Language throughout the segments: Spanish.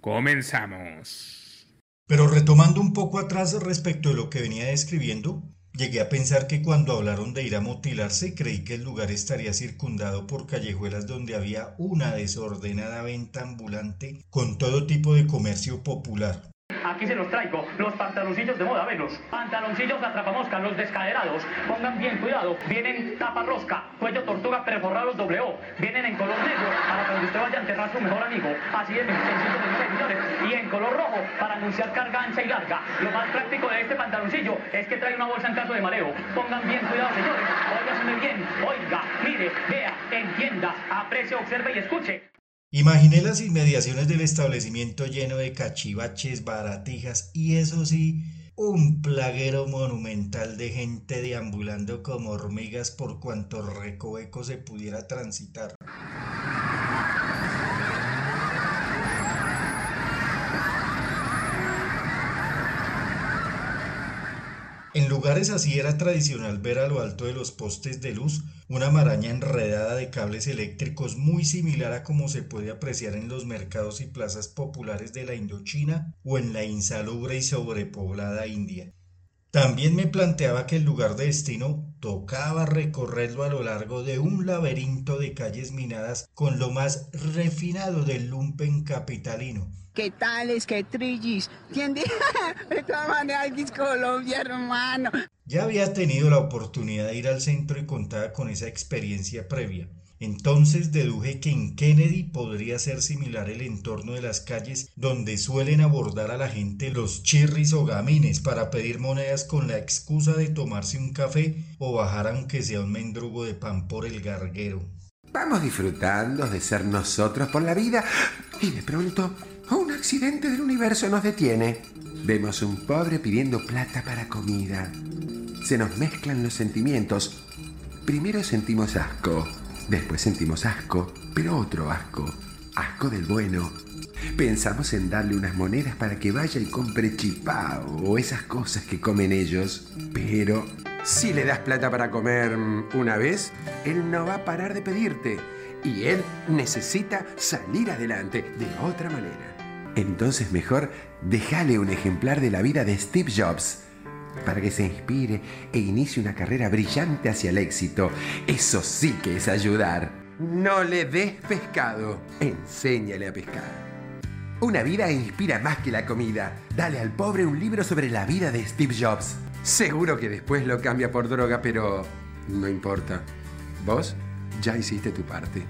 Comenzamos. Pero retomando un poco atrás respecto de lo que venía describiendo, llegué a pensar que cuando hablaron de ir a mutilarse creí que el lugar estaría circundado por callejuelas donde había una desordenada venta ambulante con todo tipo de comercio popular. Aquí se los traigo, los pantaloncillos de moda, velos. Pantaloncillos atrapamosca, los descaderados. Pongan bien cuidado. Vienen tapa rosca, cuello tortuga perforados doble O. Vienen en color negro para cuando usted vaya a enterrar a su mejor amigo. Así de señores. Y en color rojo para anunciar carga ancha y larga. Lo más práctico de este pantaloncillo es que trae una bolsa en caso de mareo. Pongan bien cuidado, señores. Óigaseme bien. Oiga, mire, vea, entienda, aprecie, observe y escuche. Imaginé las inmediaciones del establecimiento lleno de cachivaches, baratijas y eso sí, un plaguero monumental de gente deambulando como hormigas por cuanto recoveco se pudiera transitar. En lugares así era tradicional ver a lo alto de los postes de luz una maraña enredada de cables eléctricos muy similar a como se puede apreciar en los mercados y plazas populares de la Indochina o en la insalubre y sobrepoblada India. También me planteaba que el lugar de destino tocaba recorrerlo a lo largo de un laberinto de calles minadas con lo más refinado del lumpen capitalino, ¿Qué tales? ¿Qué trillis? ¿Entiendes? de todas maneras, Colombia, hermano. Ya había tenido la oportunidad de ir al centro y contaba con esa experiencia previa. Entonces deduje que en Kennedy podría ser similar el entorno de las calles donde suelen abordar a la gente los chirris o gamines para pedir monedas con la excusa de tomarse un café o bajar aunque sea un mendrugo de pan por el garguero. Vamos disfrutando de ser nosotros por la vida y de pronto un accidente del universo nos detiene. Vemos un pobre pidiendo plata para comida. Se nos mezclan los sentimientos. Primero sentimos asco, después sentimos asco, pero otro asco. Asco del bueno. Pensamos en darle unas monedas para que vaya y compre chipá o esas cosas que comen ellos. Pero si le das plata para comer mm, una vez, él no va a parar de pedirte. Y él necesita salir adelante de otra manera. Entonces mejor déjale un ejemplar de la vida de Steve Jobs para que se inspire e inicie una carrera brillante hacia el éxito. Eso sí que es ayudar. No le des pescado, enséñale a pescar. Una vida inspira más que la comida. Dale al pobre un libro sobre la vida de Steve Jobs. Seguro que después lo cambia por droga, pero no importa. Vos ya hiciste tu parte.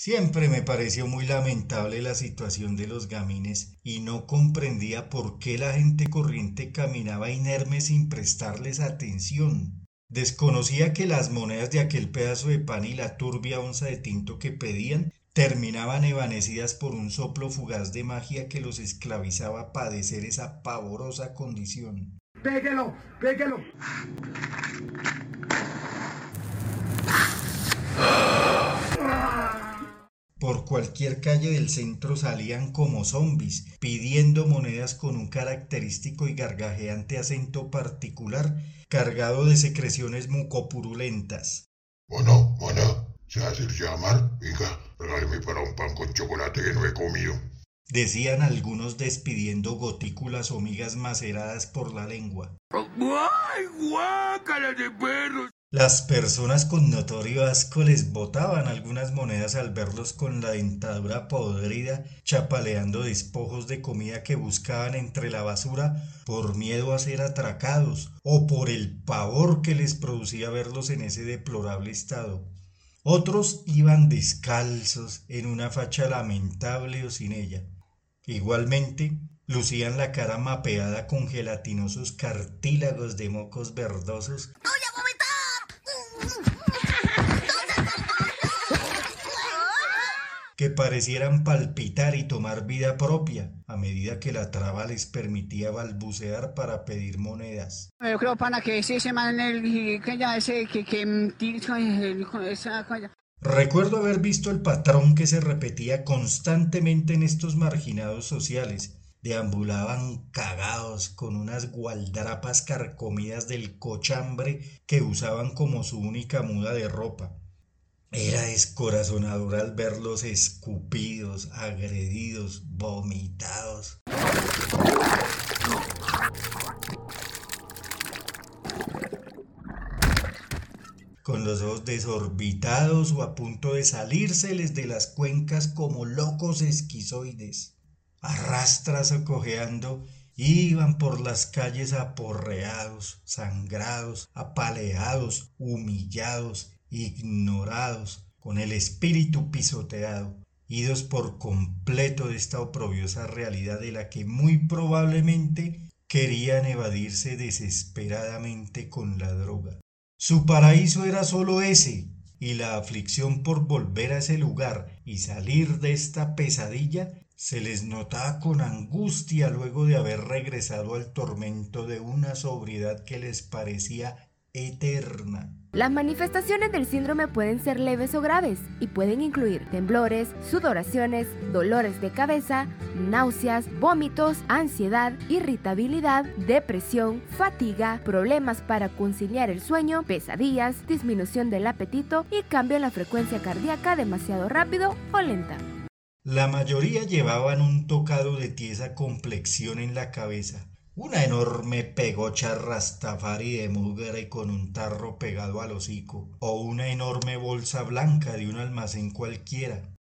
Siempre me pareció muy lamentable la situación de los gamines y no comprendía por qué la gente corriente caminaba inerme sin prestarles atención. Desconocía que las monedas de aquel pedazo de pan y la turbia onza de tinto que pedían terminaban evanecidas por un soplo fugaz de magia que los esclavizaba a padecer esa pavorosa condición. ¡Péguelo! ¡Péguelo! Por cualquier calle del centro salían como zombis, pidiendo monedas con un característico y gargajeante acento particular, cargado de secreciones mucopurulentas. Mono, mono, ¿se hace llamar? Venga, regáleme para un pan con chocolate que no he comido. Decían algunos despidiendo gotículas o migas maceradas por la lengua. ¡Ay, guácala de perros! Las personas con notorio asco les botaban algunas monedas al verlos con la dentadura podrida, chapaleando despojos de comida que buscaban entre la basura por miedo a ser atracados o por el pavor que les producía verlos en ese deplorable estado. Otros iban descalzos en una facha lamentable o sin ella. Igualmente, lucían la cara mapeada con gelatinosos cartílagos de mocos verdosos que parecieran palpitar y tomar vida propia a medida que la traba les permitía balbucear para pedir monedas. Yo creo, pana, que ese, Recuerdo haber visto el patrón que se repetía constantemente en estos marginados sociales. Deambulaban cagados con unas gualdrapas carcomidas del cochambre que usaban como su única muda de ropa. Era descorazonador al verlos escupidos, agredidos, vomitados. con los ojos desorbitados o a punto de salírseles de las cuencas como locos esquizoides. Arrastras o cojeando, iban por las calles aporreados, sangrados, apaleados, humillados, ignorados, con el espíritu pisoteado, idos por completo de esta oprobiosa realidad de la que muy probablemente querían evadirse desesperadamente con la droga. Su paraíso era sólo ese, y la aflicción por volver a ese lugar y salir de esta pesadilla se les notaba con angustia luego de haber regresado al tormento de una sobriedad que les parecía eterna. Las manifestaciones del síndrome pueden ser leves o graves y pueden incluir temblores, sudoraciones, dolores de cabeza, náuseas, vómitos, ansiedad, irritabilidad, depresión, fatiga, problemas para conciliar el sueño, pesadillas, disminución del apetito y cambio en la frecuencia cardíaca demasiado rápido o lenta. La mayoría llevaban un tocado de tiesa complexión en la cabeza, una enorme pegocha rastafari de mugre con un tarro pegado al hocico, o una enorme bolsa blanca de un almacén cualquiera.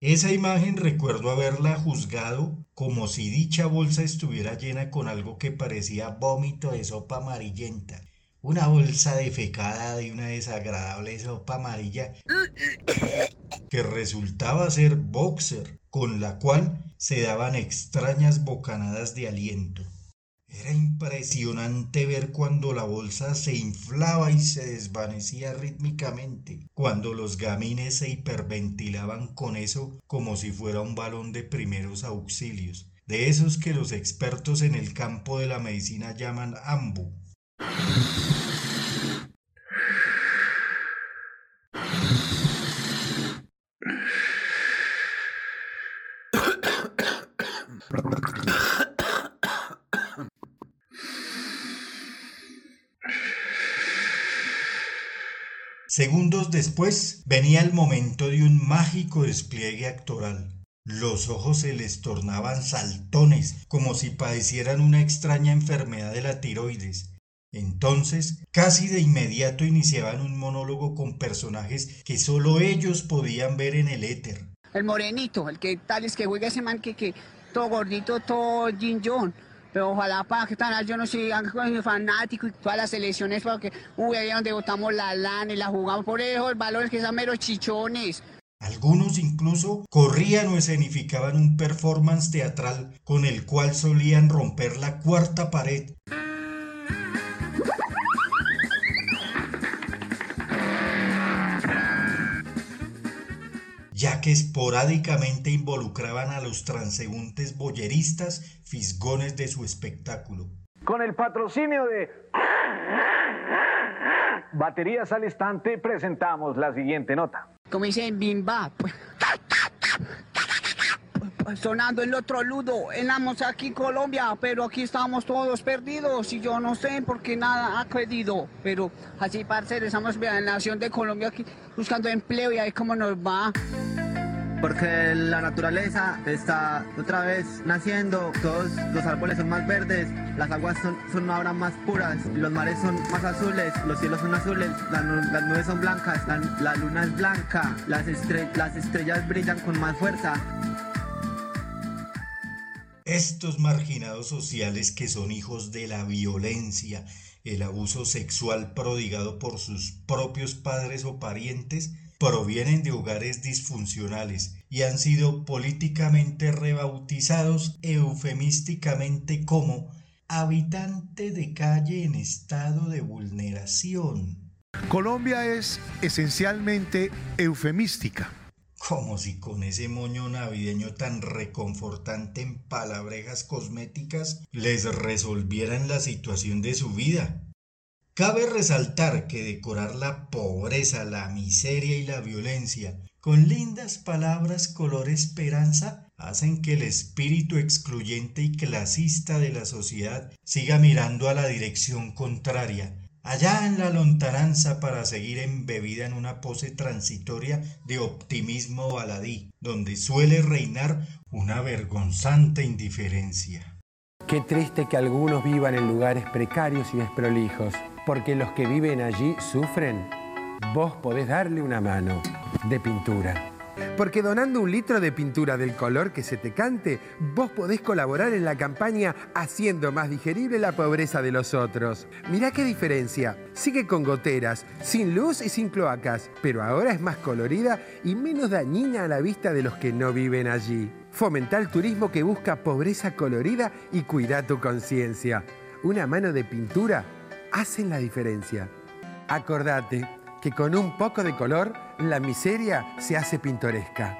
Esa imagen recuerdo haberla juzgado como si dicha bolsa estuviera llena con algo que parecía vómito de sopa amarillenta, una bolsa defecada de una desagradable sopa amarilla que resultaba ser boxer, con la cual se daban extrañas bocanadas de aliento. Era impresionante ver cuando la bolsa se inflaba y se desvanecía rítmicamente, cuando los gamines se hiperventilaban con eso como si fuera un balón de primeros auxilios, de esos que los expertos en el campo de la medicina llaman AMBU. Segundos después venía el momento de un mágico despliegue actoral. Los ojos se les tornaban saltones, como si padecieran una extraña enfermedad de la tiroides. Entonces, casi de inmediato iniciaban un monólogo con personajes que solo ellos podían ver en el éter. El morenito, el que tal es que juega ese man que, que todo gordito, todo. Pero ojalá para que tal, yo no sé, fanático y todas las selecciones, porque, uy, ahí donde botamos la lana y la jugamos. Por eso el que son meros chichones. Algunos incluso corrían o escenificaban un performance teatral con el cual solían romper la cuarta pared. Que esporádicamente involucraban a los transeúntes boyeristas fisgones de su espectáculo. Con el patrocinio de Baterías al Instante presentamos la siguiente nota. Como dicen Bimba, sonando el otro ludo. Estamos aquí en Colombia, pero aquí estamos todos perdidos y yo no sé por qué nada ha credido. Pero así, parce, estamos en la nación de Colombia aquí buscando empleo y ahí cómo nos va porque la naturaleza está otra vez naciendo, todos los árboles son más verdes, las aguas son, ahora más puras, los mares son más azules, los cielos son azules, las, nubes son blancas, la, luna es blanca, las, las estrellas brillan con más fuerza. Estos marginados sociales que son hijos de la violencia, el abuso sexual prodigado por sus propios padres o parientes, provienen de hogares disfuncionales y han sido políticamente rebautizados eufemísticamente como habitante de calle en estado de vulneración. Colombia es esencialmente eufemística. Como si con ese moño navideño tan reconfortante en palabrejas cosméticas les resolvieran la situación de su vida. Cabe resaltar que decorar la pobreza, la miseria y la violencia con lindas palabras color esperanza hacen que el espíritu excluyente y clasista de la sociedad siga mirando a la dirección contraria, allá en la lontananza para seguir embebida en una pose transitoria de optimismo baladí, donde suele reinar una vergonzante indiferencia. Qué triste que algunos vivan en lugares precarios y desprolijos porque los que viven allí sufren, vos podés darle una mano de pintura. Porque donando un litro de pintura del color que se te cante, vos podés colaborar en la campaña haciendo más digerible la pobreza de los otros. Mirá qué diferencia. Sigue con goteras, sin luz y sin cloacas, pero ahora es más colorida y menos dañina a la vista de los que no viven allí. Fomenta el turismo que busca pobreza colorida y cuida tu conciencia. Una mano de pintura hacen la diferencia. Acordate que con un poco de color la miseria se hace pintoresca.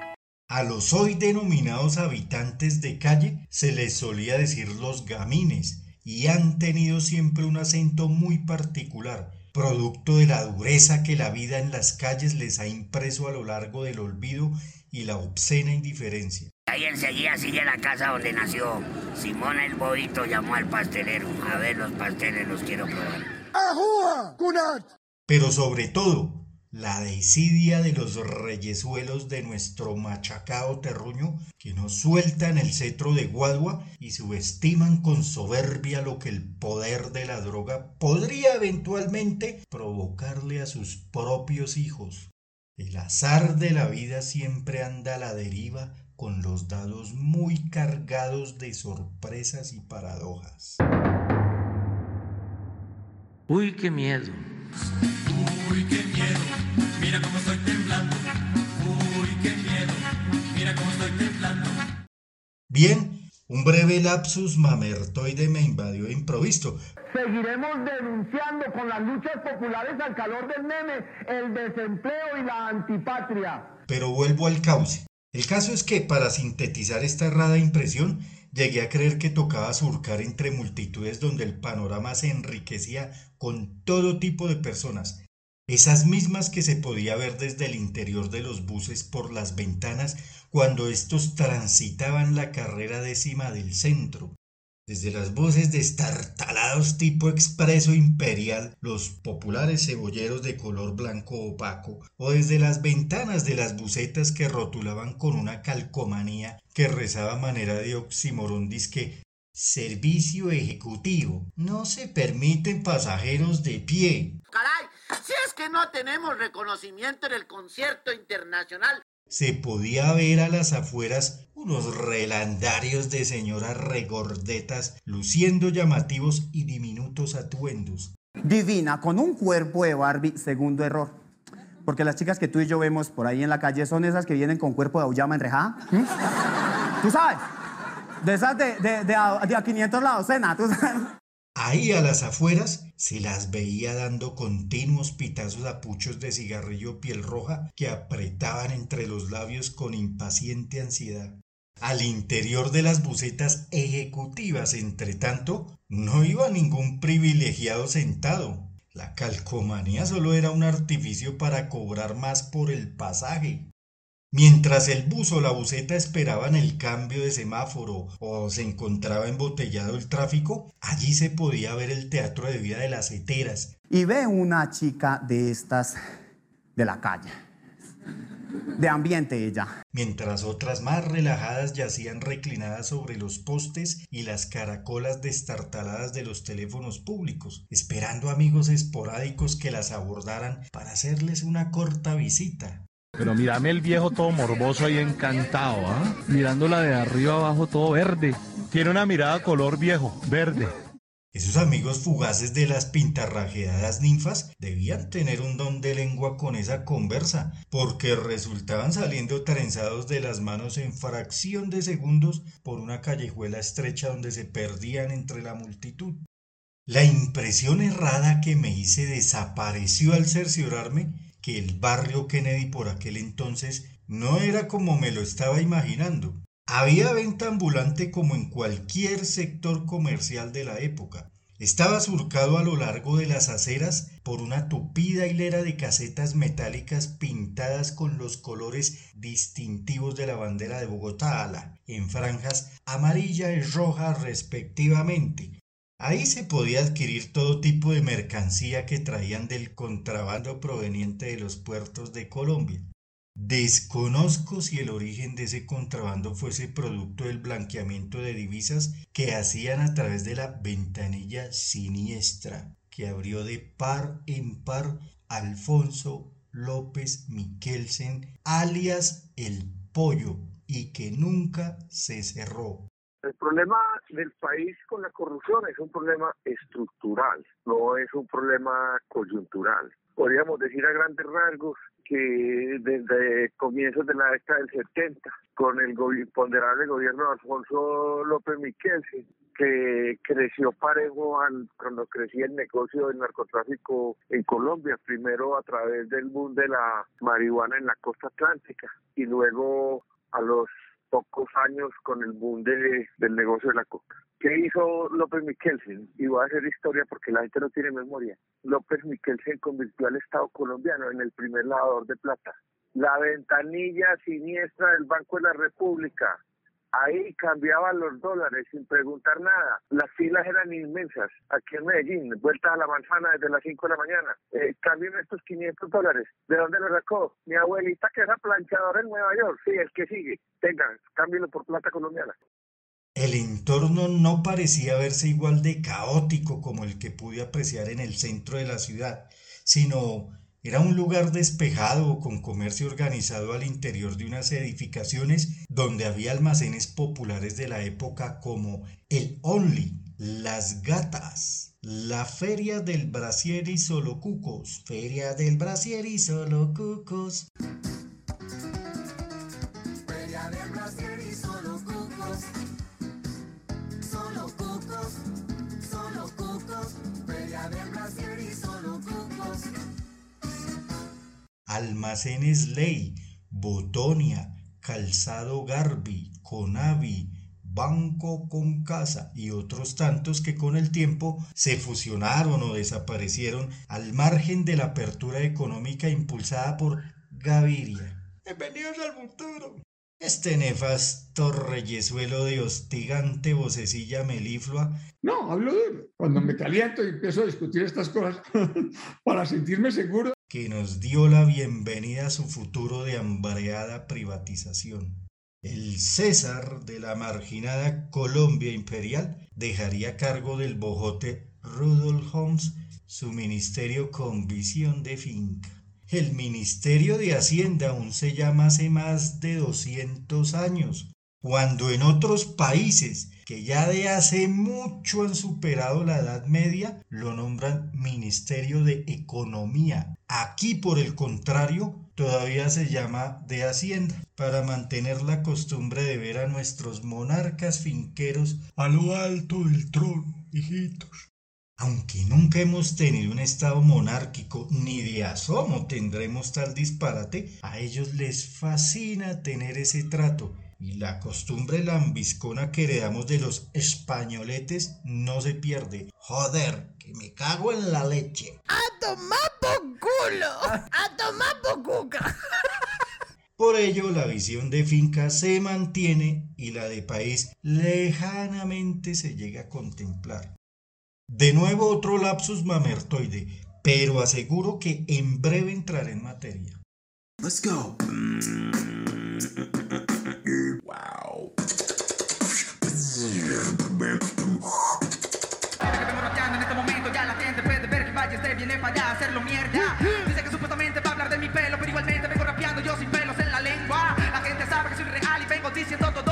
A los hoy denominados habitantes de calle se les solía decir los gamines y han tenido siempre un acento muy particular, producto de la dureza que la vida en las calles les ha impreso a lo largo del olvido y la obscena indiferencia. Ahí enseguida sigue la casa donde nació. Simón el Bobito llamó al pastelero. A ver, los pasteles los quiero probar. Pero sobre todo, la desidia de los reyesuelos de nuestro machacado terruño que no sueltan el cetro de Guadua y subestiman con soberbia lo que el poder de la droga podría eventualmente provocarle a sus propios hijos. El azar de la vida siempre anda a la deriva con los dados muy cargados de sorpresas y paradojas. Uy, qué miedo. Uy, qué miedo. Mira cómo estoy temblando. Uy, qué miedo. Mira cómo estoy temblando. Bien, un breve lapsus mamertoide me invadió de improviso. Seguiremos denunciando con las luchas populares al calor del meme el desempleo y la antipatria. Pero vuelvo al cauce. El caso es que para sintetizar esta errada impresión, llegué a creer que tocaba surcar entre multitudes donde el panorama se enriquecía con todo tipo de personas, esas mismas que se podía ver desde el interior de los buses por las ventanas cuando estos transitaban la carrera décima del centro, desde las voces destartalados tipo expreso imperial, los populares cebolleros de color blanco opaco, o desde las ventanas de las bucetas que rotulaban con una calcomanía que rezaba manera de oximorón disque servicio ejecutivo. No se permiten pasajeros de pie. Caray, si es que no tenemos reconocimiento en el concierto internacional se podía ver a las afueras unos relandarios de señoras regordetas luciendo llamativos y diminutos atuendos. Divina, con un cuerpo de Barbie, segundo error. Porque las chicas que tú y yo vemos por ahí en la calle son esas que vienen con cuerpo de auyama enrejada. ¿Tú sabes? De esas de, de, a, de a 500 la docena, ¿tú sabes? Ahí a las afueras se las veía dando continuos pitazos a puchos de cigarrillo piel roja que apretaban entre los labios con impaciente ansiedad. Al interior de las bucetas ejecutivas, entre tanto, no iba ningún privilegiado sentado. La calcomanía solo era un artificio para cobrar más por el pasaje. Mientras el bus o la buceta esperaban el cambio de semáforo o se encontraba embotellado el tráfico, allí se podía ver el teatro de vida de las heteras. Y ve una chica de estas de la calle. De ambiente ella. Mientras otras más relajadas yacían reclinadas sobre los postes y las caracolas destartaladas de los teléfonos públicos, esperando amigos esporádicos que las abordaran para hacerles una corta visita. Pero mírame el viejo todo morboso ahí encantado, ¿ah? Mirándola de arriba abajo todo verde. Tiene una mirada color viejo, verde. Esos amigos fugaces de las pintarrajeadas ninfas debían tener un don de lengua con esa conversa, porque resultaban saliendo trenzados de las manos en fracción de segundos por una callejuela estrecha donde se perdían entre la multitud. La impresión errada que me hice desapareció al cerciorarme que el barrio Kennedy por aquel entonces no era como me lo estaba imaginando. Había venta ambulante como en cualquier sector comercial de la época. Estaba surcado a lo largo de las aceras por una tupida hilera de casetas metálicas pintadas con los colores distintivos de la bandera de Bogotá, en franjas amarilla y roja respectivamente. Ahí se podía adquirir todo tipo de mercancía que traían del contrabando proveniente de los puertos de Colombia. Desconozco si el origen de ese contrabando fuese producto del blanqueamiento de divisas que hacían a través de la ventanilla siniestra que abrió de par en par Alfonso López Miquelsen, alias El Pollo, y que nunca se cerró. El problema del país con la corrupción es un problema estructural, no es un problema coyuntural. Podríamos decir a grandes rasgos que desde comienzos de la década del 70, con el ponderable gobierno de Alfonso López Miquel, que creció parejo cuando crecía el negocio del narcotráfico en Colombia, primero a través del boom de la marihuana en la costa atlántica y luego a los pocos años con el boom de, del negocio de la coca. ¿Qué hizo López Miquelsen? Y voy a hacer historia porque la gente no tiene memoria. López Miquelsen convirtió al Estado colombiano en el primer lavador de plata. La ventanilla siniestra del Banco de la República. Ahí cambiaban los dólares sin preguntar nada. Las filas eran inmensas. Aquí en Medellín, vueltas a la manzana desde las 5 de la mañana. Eh, estos 500 dólares. ¿De dónde los sacó? Mi abuelita que era planchadora en Nueva York. Sí, el que sigue. Tengan, cámbienlo por plata colombiana. El entorno no parecía verse igual de caótico como el que pude apreciar en el centro de la ciudad, sino era un lugar despejado con comercio organizado al interior de unas edificaciones donde había almacenes populares de la época como el Only, las Gatas, la Feria del Brasier y Solo Cucos, Feria del Brasier y Solo Cucos. Almacenes Ley, Botonia, Calzado Garbi, Conavi, Banco con Casa y otros tantos que con el tiempo se fusionaron o desaparecieron al margen de la apertura económica impulsada por Gaviria. Bienvenidos al futuro. Este nefasto reyesuelo de hostigante vocecilla meliflua. No, hablo de cuando me caliento y empiezo a discutir estas cosas para sentirme seguro que nos dio la bienvenida a su futuro de hambreada privatización. El César de la marginada Colombia imperial dejaría a cargo del bojote Rudolf Holmes su ministerio con visión de finca. El Ministerio de Hacienda aún se llama hace más de 200 años, cuando en otros países que ya de hace mucho han superado la Edad Media, lo nombran Ministerio de Economía. Aquí, por el contrario, todavía se llama de Hacienda, para mantener la costumbre de ver a nuestros monarcas finqueros a lo alto del trono, hijitos. Aunque nunca hemos tenido un estado monárquico, ni de asomo tendremos tal disparate, a ellos les fascina tener ese trato y la costumbre lambiscona que heredamos de los españoletes no se pierde. Joder, que me cago en la leche. ¡A tomar por culo! ¡A tomar por cuca! Por ello, la visión de finca se mantiene y la de país lejanamente se llega a contemplar. De nuevo otro lapsus mamertoide, pero aseguro que en breve entraré en materia. Let's go. Wow. en este momento ya la gente puede ver que Valle este viene para allá hacerlo mierda. Dice que supuestamente va a hablar de mi pelo, pero igualmente vengo rapeando yo sin pelos en la lengua. La gente sabe que soy real y vengo diciendo todo que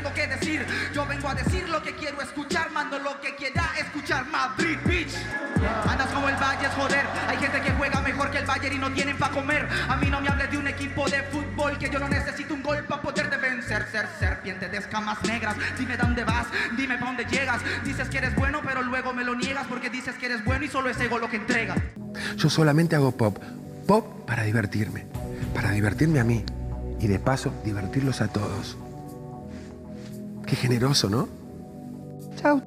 tengo que decir. Yo vengo a decir lo que quiero escuchar, mando lo que quiera escuchar. Madrid, bitch. Andas como el Valle, joder. Hay gente que juega mejor que el Bayern y no tienen para comer. A mí no me hables de un equipo de fútbol que yo no necesito un gol para poder vencer. Ser serpiente de escamas negras. Dime dónde vas, dime para dónde llegas. Dices que eres bueno, pero luego me lo niegas porque dices que eres bueno y solo es ego lo que entrega. Yo solamente hago pop. Pop para divertirme. Para divertirme a mí. Y de paso, divertirlos a todos. Qué generoso, ¿no? Chao.